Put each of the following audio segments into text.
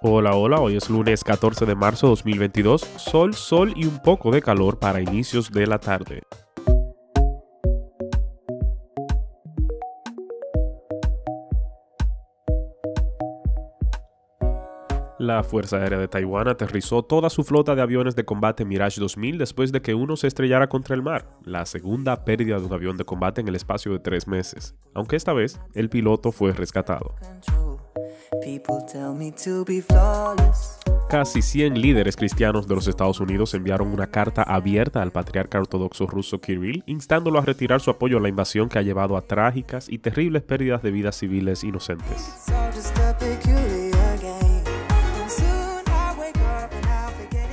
Hola, hola, hoy es lunes 14 de marzo de 2022, sol, sol y un poco de calor para inicios de la tarde. La Fuerza Aérea de Taiwán aterrizó toda su flota de aviones de combate Mirage 2000 después de que uno se estrellara contra el mar, la segunda pérdida de un avión de combate en el espacio de tres meses, aunque esta vez el piloto fue rescatado. Casi 100 líderes cristianos de los Estados Unidos enviaron una carta abierta al patriarca ortodoxo ruso Kirill, instándolo a retirar su apoyo a la invasión que ha llevado a trágicas y terribles pérdidas de vidas civiles inocentes.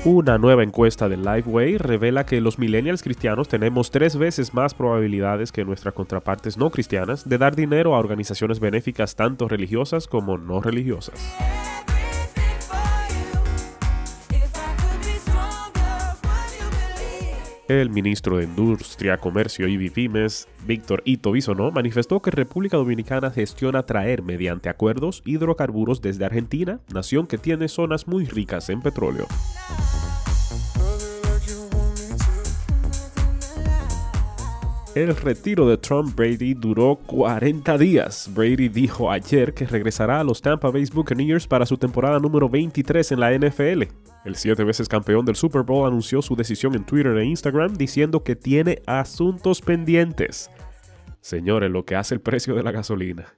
Una nueva encuesta de Liveway revela que los millennials cristianos tenemos tres veces más probabilidades que nuestras contrapartes no cristianas de dar dinero a organizaciones benéficas tanto religiosas como no religiosas. El ministro de Industria, Comercio y Bipymes, Víctor Ito Bisonó, manifestó que República Dominicana gestiona traer mediante acuerdos hidrocarburos desde Argentina, nación que tiene zonas muy ricas en petróleo. El retiro de Tom Brady duró 40 días. Brady dijo ayer que regresará a los Tampa Bay Buccaneers para su temporada número 23 en la NFL. El siete veces campeón del Super Bowl anunció su decisión en Twitter e Instagram diciendo que tiene asuntos pendientes. Señores, lo que hace el precio de la gasolina.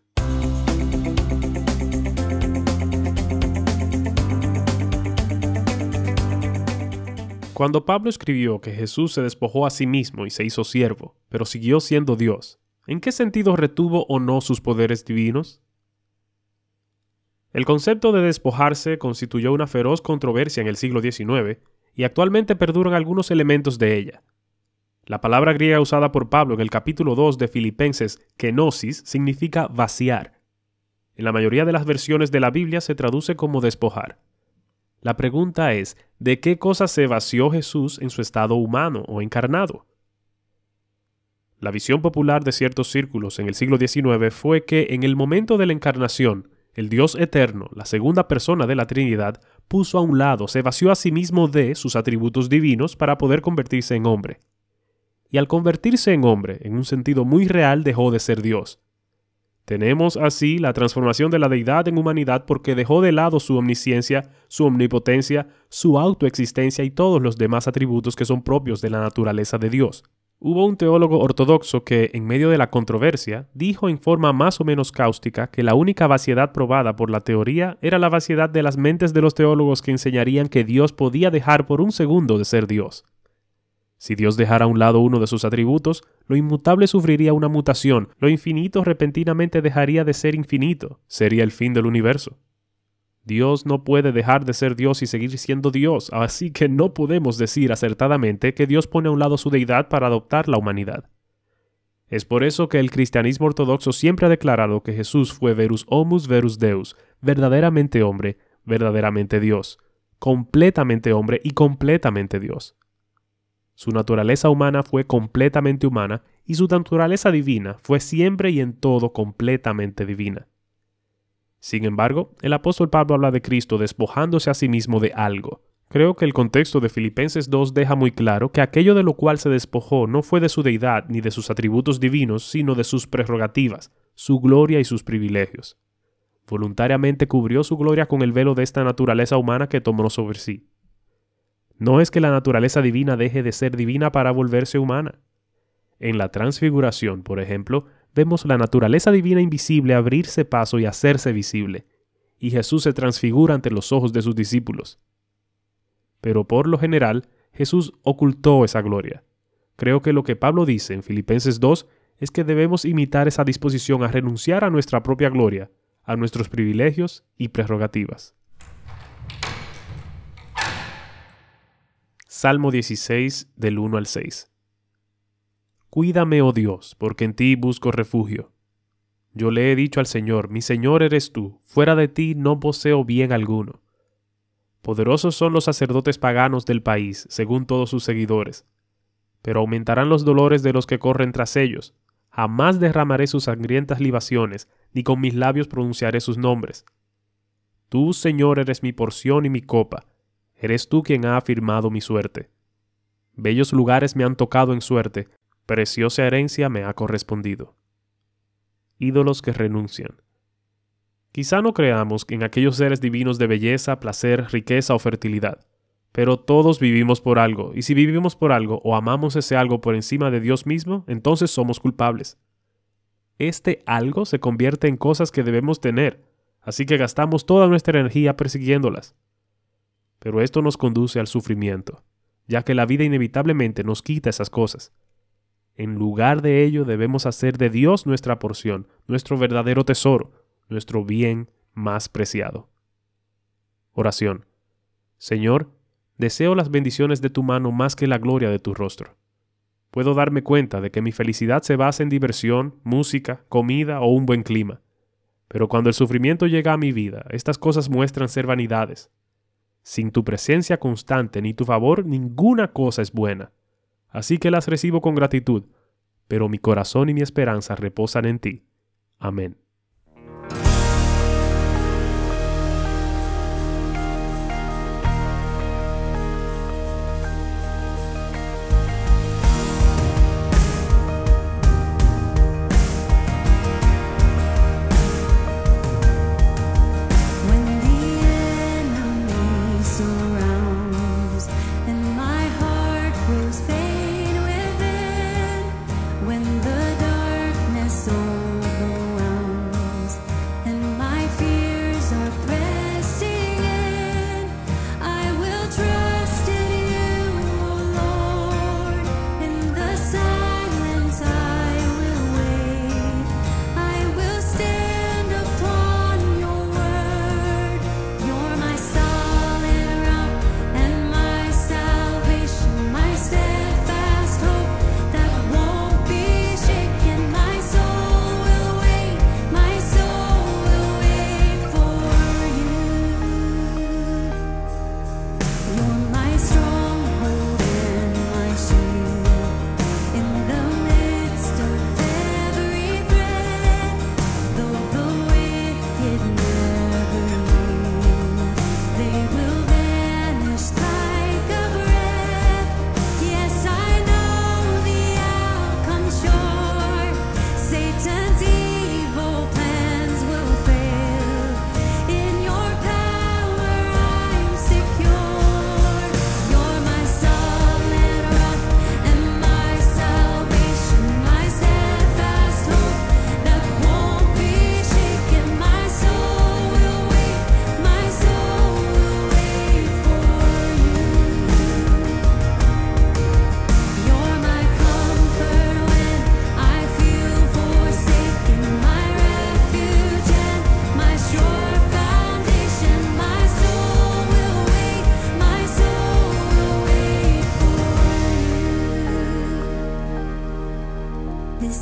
Cuando Pablo escribió que Jesús se despojó a sí mismo y se hizo siervo, pero siguió siendo Dios, ¿en qué sentido retuvo o no sus poderes divinos? El concepto de despojarse constituyó una feroz controversia en el siglo XIX y actualmente perduran algunos elementos de ella. La palabra griega usada por Pablo en el capítulo 2 de Filipenses, kenosis, significa vaciar. En la mayoría de las versiones de la Biblia se traduce como despojar. La pregunta es, ¿de qué cosa se vació Jesús en su estado humano o encarnado? La visión popular de ciertos círculos en el siglo XIX fue que en el momento de la encarnación, el Dios eterno, la segunda persona de la Trinidad, puso a un lado, se vació a sí mismo de sus atributos divinos para poder convertirse en hombre. Y al convertirse en hombre, en un sentido muy real, dejó de ser Dios. Tenemos así la transformación de la deidad en humanidad porque dejó de lado su omnisciencia, su omnipotencia, su autoexistencia y todos los demás atributos que son propios de la naturaleza de Dios. Hubo un teólogo ortodoxo que, en medio de la controversia, dijo en forma más o menos cáustica que la única vaciedad probada por la teoría era la vaciedad de las mentes de los teólogos que enseñarían que Dios podía dejar por un segundo de ser Dios. Si Dios dejara a un lado uno de sus atributos, lo inmutable sufriría una mutación, lo infinito repentinamente dejaría de ser infinito, sería el fin del universo. Dios no puede dejar de ser Dios y seguir siendo Dios, así que no podemos decir acertadamente que Dios pone a un lado su deidad para adoptar la humanidad. Es por eso que el cristianismo ortodoxo siempre ha declarado que Jesús fue verus homus verus deus, verdaderamente hombre, verdaderamente Dios, completamente hombre y completamente Dios. Su naturaleza humana fue completamente humana y su naturaleza divina fue siempre y en todo completamente divina. Sin embargo, el apóstol Pablo habla de Cristo despojándose a sí mismo de algo. Creo que el contexto de Filipenses 2 deja muy claro que aquello de lo cual se despojó no fue de su deidad ni de sus atributos divinos, sino de sus prerrogativas, su gloria y sus privilegios. Voluntariamente cubrió su gloria con el velo de esta naturaleza humana que tomó sobre sí. No es que la naturaleza divina deje de ser divina para volverse humana. En la transfiguración, por ejemplo, vemos la naturaleza divina invisible abrirse paso y hacerse visible, y Jesús se transfigura ante los ojos de sus discípulos. Pero por lo general, Jesús ocultó esa gloria. Creo que lo que Pablo dice en Filipenses 2 es que debemos imitar esa disposición a renunciar a nuestra propia gloria, a nuestros privilegios y prerrogativas. Salmo 16 del 1 al 6. Cuídame, oh Dios, porque en ti busco refugio. Yo le he dicho al Señor, mi Señor eres tú, fuera de ti no poseo bien alguno. Poderosos son los sacerdotes paganos del país, según todos sus seguidores. Pero aumentarán los dolores de los que corren tras ellos. Jamás derramaré sus sangrientas libaciones, ni con mis labios pronunciaré sus nombres. Tú, Señor, eres mi porción y mi copa. Eres tú quien ha afirmado mi suerte. Bellos lugares me han tocado en suerte, preciosa herencia me ha correspondido. Ídolos que renuncian. Quizá no creamos en aquellos seres divinos de belleza, placer, riqueza o fertilidad, pero todos vivimos por algo, y si vivimos por algo o amamos ese algo por encima de Dios mismo, entonces somos culpables. Este algo se convierte en cosas que debemos tener, así que gastamos toda nuestra energía persiguiéndolas. Pero esto nos conduce al sufrimiento ya que la vida inevitablemente nos quita esas cosas. En lugar de ello debemos hacer de Dios nuestra porción, nuestro verdadero tesoro, nuestro bien más preciado. Oración. Señor, deseo las bendiciones de tu mano más que la gloria de tu rostro. Puedo darme cuenta de que mi felicidad se basa en diversión, música, comida o un buen clima. Pero cuando el sufrimiento llega a mi vida, estas cosas muestran ser vanidades, sin tu presencia constante ni tu favor, ninguna cosa es buena. Así que las recibo con gratitud, pero mi corazón y mi esperanza reposan en ti. Amén.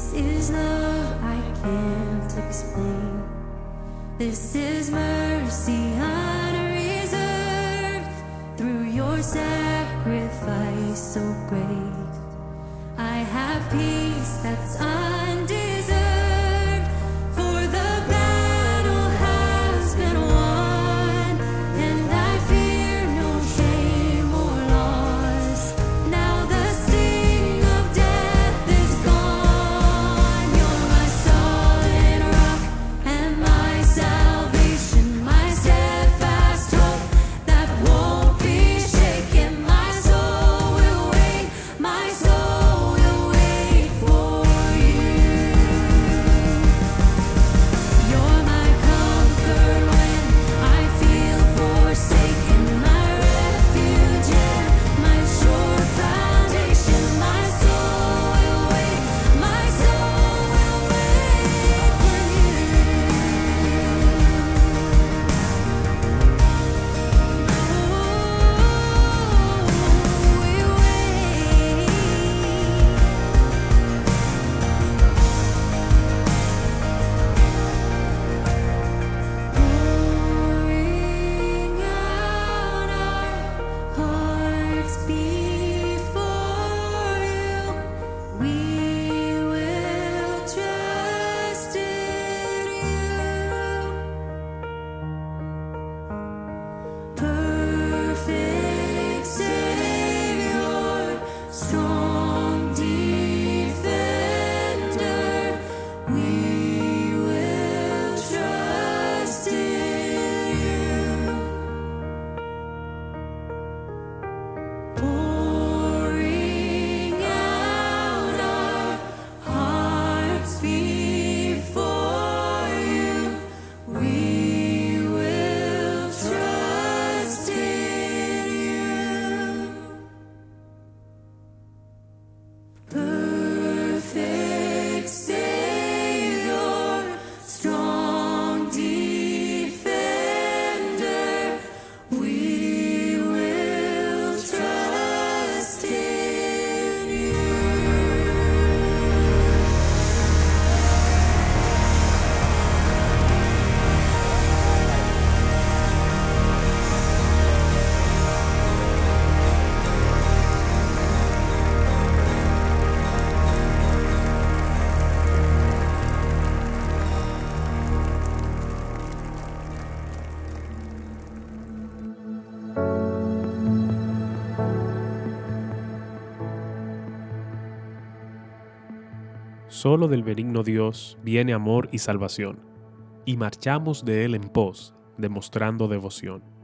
This is love I can't explain. This is mercy unreserved through your sacrifice so great. I have peace that's Solo del benigno Dios viene amor y salvación, y marchamos de él en pos, demostrando devoción.